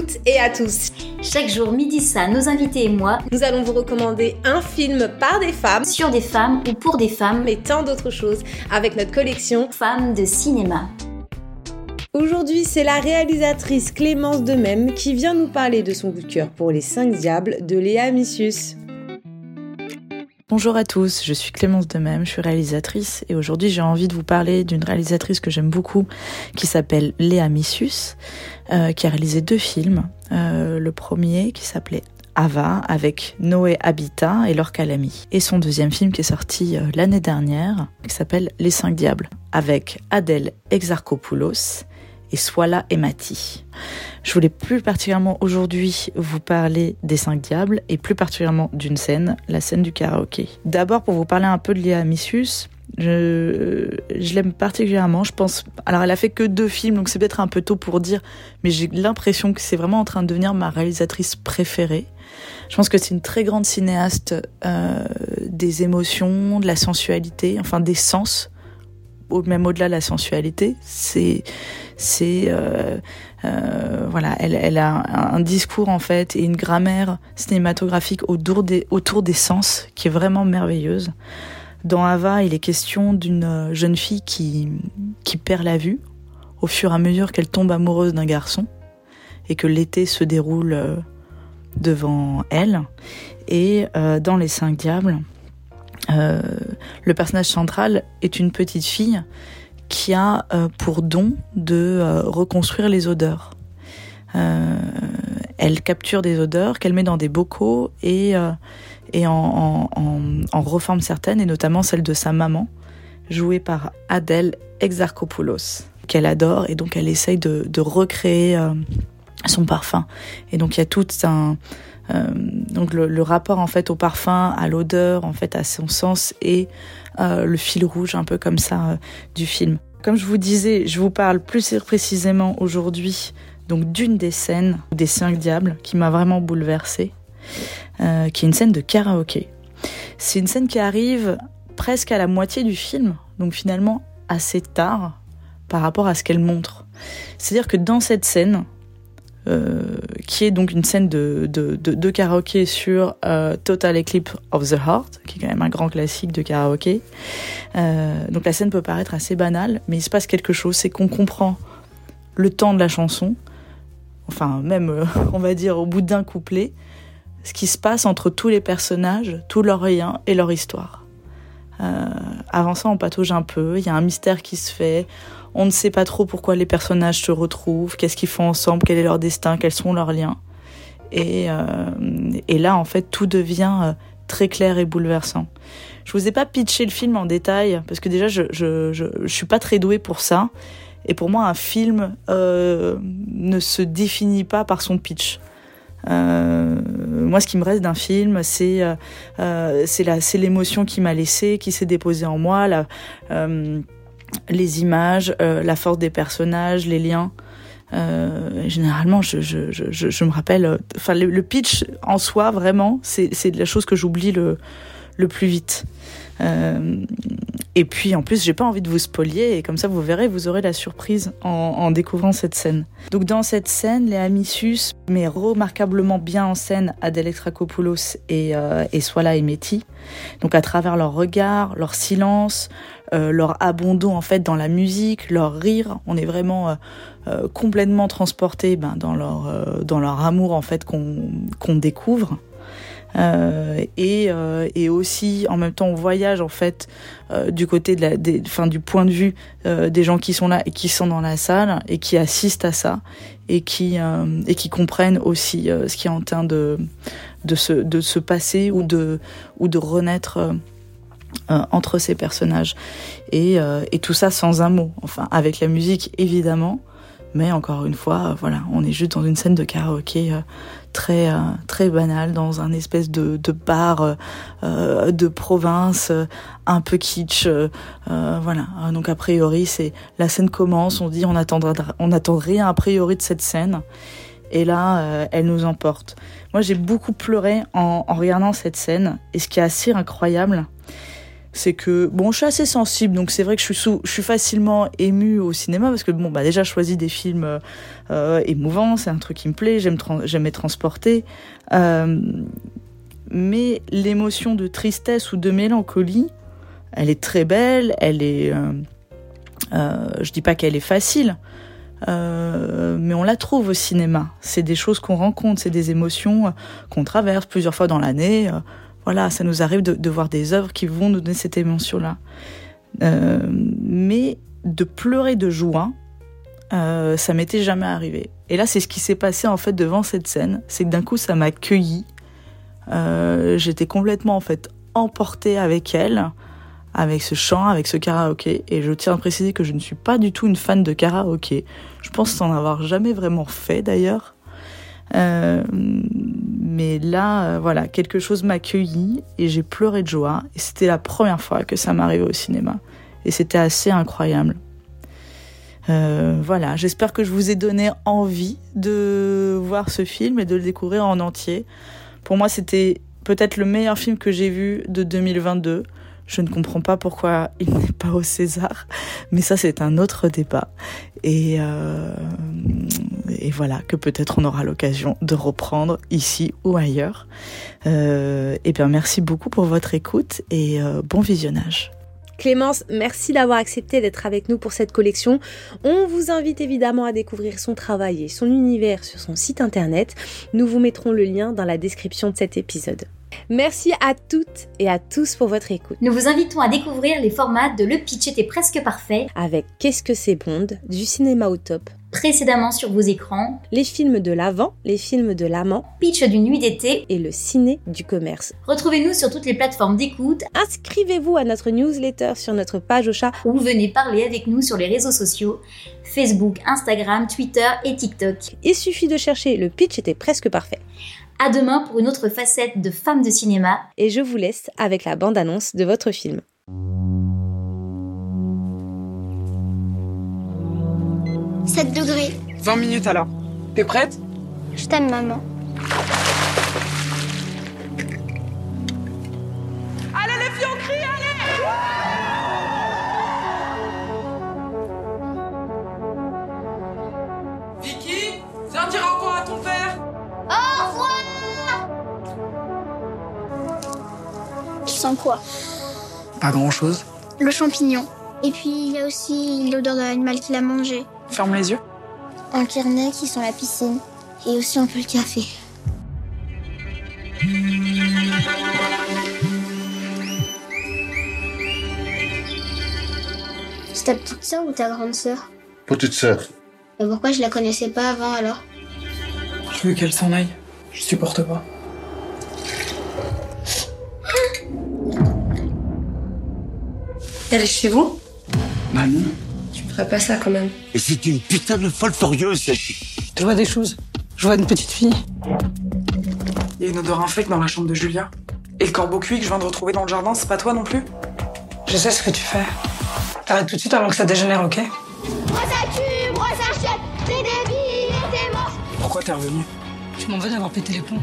toutes et à tous. Chaque jour midi ça, nos invités et moi, nous allons vous recommander un film par des femmes, sur des femmes ou pour des femmes, et tant d'autres choses avec notre collection Femmes de cinéma. Aujourd'hui, c'est la réalisatrice Clémence Demem qui vient nous parler de son coup de cœur pour Les 5 Diables de Léa Missius. Bonjour à tous, je suis Clémence Demem, je suis réalisatrice et aujourd'hui j'ai envie de vous parler d'une réalisatrice que j'aime beaucoup qui s'appelle Léa Missius, euh, qui a réalisé deux films. Euh, le premier qui s'appelait Ava avec Noé Habitat et Laure Calamy. Et son deuxième film qui est sorti euh, l'année dernière qui s'appelle Les Cinq Diables avec Adèle Exarchopoulos et Swala Emati. Je voulais plus particulièrement aujourd'hui vous parler des cinq diables et plus particulièrement d'une scène, la scène du karaoké. D'abord pour vous parler un peu de Léa Missius, je, je l'aime particulièrement. Je pense. Alors, elle a fait que deux films, donc c'est peut-être un peu tôt pour dire, mais j'ai l'impression que c'est vraiment en train de devenir ma réalisatrice préférée. Je pense que c'est une très grande cinéaste euh, des émotions, de la sensualité, enfin des sens même au-delà de la sensualité, c'est euh, euh, voilà, elle, a un, discours en fait et une grammaire cinématographique autour des sens qui est vraiment merveilleuse. Dans Ava, il est question d'une jeune fille qui perd la vue au fur et à mesure qu'elle tombe amoureuse d'un garçon et que l'été se déroule euh, devant elle. Et euh, dans Les Cinq Diables, euh, le personnage central est une petite fille qui a euh, pour don de euh, reconstruire les odeurs. elle capture des odeurs qu'elle met dans des bocaux et, en, reforme certaines, et notamment celle de sa maman, jouée par Adèle Exarchopoulos, qu'elle adore, et donc elle essaye de, de recréer son parfum. Et donc il y a tout un, donc le, rapport en fait au parfum, à l'odeur, en fait à son sens et euh, le fil rouge un peu comme ça euh, du film. Comme je vous disais, je vous parle plus précisément aujourd'hui donc d'une des scènes des cinq diables qui m'a vraiment bouleversée, qui est une scène de karaoké. C'est une scène qui arrive presque à la moitié du film, donc finalement assez tard par rapport à ce qu'elle montre. C'est-à-dire que dans cette scène, euh, qui est donc une scène de, de, de, karaoké sur euh, Total Eclipse of the Heart, qui est quand même un grand classique de karaoké. Euh, donc la scène peut paraître assez banale, mais il se passe quelque chose, c'est qu'on comprend le temps de la chanson, enfin même on va dire au bout d'un couplet, ce qui se passe entre tous les personnages, tous leurs liens et leur histoire. avant ça, on patauge un peu, il y a un mystère qui se fait, on ne sait pas trop pourquoi les personnages se retrouvent, qu'est-ce qu'ils font ensemble, quel est leur destin, quels sont leurs liens. Et, euh, là, en fait, tout devient euh, très clair et bouleversant. Je vous ai pas pitché le film en détail parce que déjà, je je, je, je suis pas très douée pour ça. Et pour moi, un film euh, ne se définit pas par son pitch. Moi, ce qui me reste d'un film, c'est c'est l'émotion qui m'a laissé, qui s'est déposée en moi, les images, euh, la force des personnages, les liens. Euh, généralement, je, je, je, je, me rappelle, euh, enfin le, pitch en soi, vraiment, c'est la chose que j'oublie le, le plus vite. Euh, et puis en plus, j'ai pas envie de vous spolier et comme ça vous verrez, vous aurez la surprise en, découvrant cette scène. Donc dans cette scène, les Amissus met remarquablement bien en scène Adèle Extracopoulos et, euh, et Swala Emeti. Donc à travers leur regard, leur silence, euh, leur abandon en fait dans la musique, leur rire, on est vraiment euh, complètement transporté ben, dans leur dans leur amour en fait qu'on découvre. Euh, et, euh, et aussi en même temps on voyage en fait euh, du côté de la des, fin, du point de vue des gens qui sont là et qui sont dans la salle et qui assistent à ça et qui et qui comprennent aussi ce qui est en train de de se de se passer ou de ou de renaître entre ces personnages. Et, et tout ça sans un mot. Enfin avec la musique évidemment mais encore une fois, voilà, on est juste dans une scène de karaoké euh, très euh, très banale, dans un espèce de, bar euh, de province, un peu kitsch. voilà. Donc a priori, c'est la scène commence, on dit on attendra, on attend rien a priori de cette scène. Et là, elle nous emporte. Moi, j'ai beaucoup pleuré en regardant cette scène. Et ce qui est assez incroyable, c'est que bon, je suis assez sensible, donc c'est vrai que je suis, facilement émue au cinéma parce que bon, bah déjà, je choisis des films euh, émouvants, c'est un truc qui me plaît, j'aime j'aime être transportée. Euh, mais l'émotion de tristesse ou de mélancolie, elle est très belle, elle est, euh, euh je dis pas qu'elle est facile, euh, mais on la trouve au cinéma. C'est des choses qu'on rencontre, c'est des émotions qu'on traverse plusieurs fois dans l'année voilà, ça nous arrive de, voir des œuvres qui vont nous donner cette émotion-là. Euh, mais de pleurer de joie, euh, ça m'était jamais arrivé. Et là, c'est ce qui s'est passé en fait devant cette scène, c'est que d'un coup, ça m'a cueilli. Euh, j'étais complètement en fait emportée avec elle, avec ce chant, avec ce karaoké. Et je tiens à préciser que je ne suis pas du tout une fan de karaoké. Je pense n'en avoir jamais vraiment fait d'ailleurs. Euh, mais là, euh, voilà, quelque chose m'a accueilli et j'ai pleuré de joie. Et c'était la première fois que ça m'arrivait au cinéma. Et c'était assez incroyable. Euh, voilà, j'espère que je vous ai donné envie de voir ce film et de le découvrir en entier. Pour moi, c'était peut-être le meilleur film que j'ai vu de 2022. Je ne comprends pas pourquoi il n'est pas au César, mais ça c'est un autre débat. Et, euh, voilà, que peut-être on aura l'occasion de reprendre ici ou ailleurs. Euh, et bien merci beaucoup pour votre écoute et euh, bon visionnage. Clémence, merci d'avoir accepté d'être avec nous pour cette collection. On vous invite évidemment à découvrir son travail et son univers sur son site internet. Nous vous mettrons le lien dans la description de cet épisode. Merci à toutes et à tous pour votre écoute. Nous vous invitons à découvrir les formats de Le Pitch était presque parfait avec Qu'est-ce que c'est Bond, du cinéma au top, précédemment sur vos écrans, les films de l'avant, les films de l'amant, Pitch d'une nuit d'été et le ciné du commerce. Retrouvez-nous sur toutes les plateformes d'écoute. Inscrivez-vous à notre newsletter sur notre page au chat ou venez parler avec nous sur les réseaux sociaux Facebook, Instagram, Twitter et TikTok. Il suffit de chercher le pitch était presque parfait. À demain pour une autre facette de femme de cinéma. Et je vous laisse avec la bande-annonce de votre film. 7 degrés. 20 minutes alors. T'es prête? Je t'aime, maman. Sens quoi Pas grand-chose. Le champignon. Et puis il y a aussi l'odeur de l'animal qui l'a mangé. Ferme les yeux. Un carnet qui sent la piscine. Et aussi un peu le café. C'est ta petite sœur ou ta grande sœur? Petite sœur. Et pourquoi je la connaissais pas avant alors? Je veux qu'elle s'en aille? Je supporte pas. Elle est chez vous Bah non. Tu ferais pas ça quand même. Et c'est une putain de folle furieuse, cette Je vois des choses. Je vois une petite fille. Il y a une odeur infecte dans la chambre de Julia. Et le corbeau cuit que je viens de retrouver dans le jardin, c'est pas toi non plus? Je sais ce que tu fais. T'arrêtes tout de suite avant que ça dégénère, ok? Moi ça tue, moi ça chiotte, t'es débile et t'es mort Pourquoi t'es revenu Tu m'en veux d'avoir pété les plombs